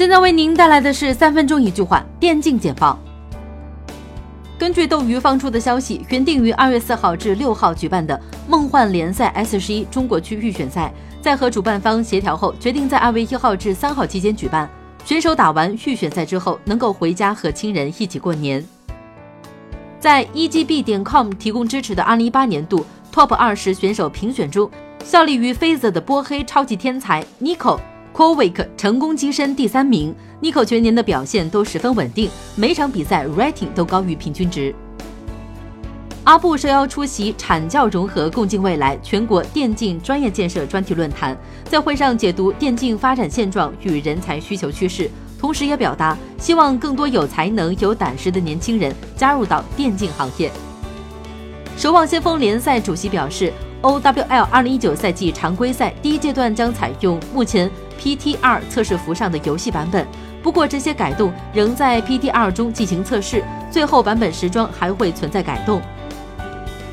现在为您带来的是三分钟一句话电竞简报。根据斗鱼放出的消息，原定于二月四号至六号举办的梦幻联赛 S 十一中国区预选赛，在和主办方协调后，决定在二月一号至三号期间举办。选手打完预选赛之后，能够回家和亲人一起过年。在 EGB 点 com 提供支持的二零一八年度 Top 二十选手评选中，效力于 FaZe 的波黑超级天才 Nico Kovic 成功跻身第三名。Nico 全年的表现都十分稳定，每场比赛 rating 都高于平均值。阿布受邀出席产教融合共进未来全国电竞专业建设专题论坛，在会上解读电竞发展现状与人才需求趋势。同时，也表达希望更多有才能、有胆识的年轻人加入到电竞行业。守望先锋联赛主席表示，OWL 二零一九赛季常规赛第一阶段将采用目前 PT 二测试服上的游戏版本，不过这些改动仍在 PT 二中进行测试，最后版本时装还会存在改动。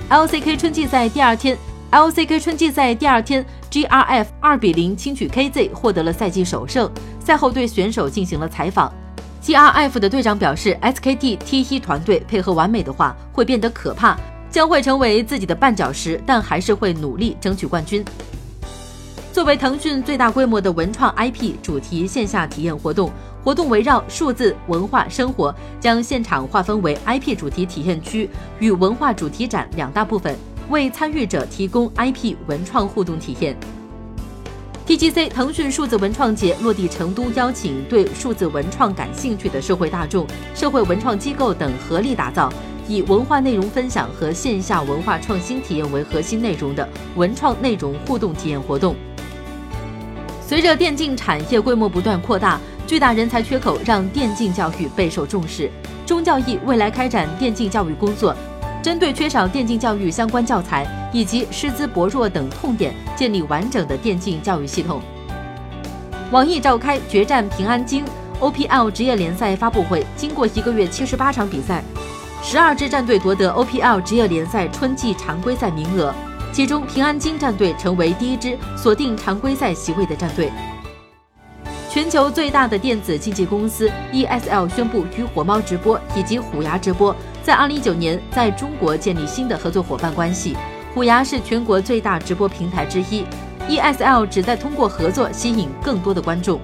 LCK 春季赛第二天，LCK 春季赛第二天，GRF 二比零轻取 KZ，获得了赛季首胜。赛后对选手进行了采访，GRF 的队长表示，SKT T1 团队配合完美的话，会变得可怕，将会成为自己的绊脚石，但还是会努力争取冠军。作为腾讯最大规模的文创 IP 主题线下体验活动，活动围绕数字文化生活，将现场划分为 IP 主题体验区与文化主题展两大部分，为参与者提供 IP 文创互动体验。TGC 腾讯数字文创节落地成都，邀请对数字文创感兴趣的社会大众、社会文创机构等合力打造以文化内容分享和线下文化创新体验为核心内容的文创内容互动体验活动。随着电竞产业规模不断扩大，巨大人才缺口让电竞教育备受重视。中教艺未来开展电竞教育工作。针对缺少电竞教育相关教材以及师资薄弱等痛点，建立完整的电竞教育系统。网易召开决战平安京 OPL 职业联赛发布会，经过一个月七十八场比赛，十二支战队夺得 OPL 职业联赛春季常规赛名额，其中平安京战队成为第一支锁定常规赛席位的战队。全球最大的电子竞技公司 ESL 宣布与火猫直播以及虎牙直播在2019年在中国建立新的合作伙伴关系。虎牙是全国最大直播平台之一，ESL 旨在通过合作吸引更多的观众。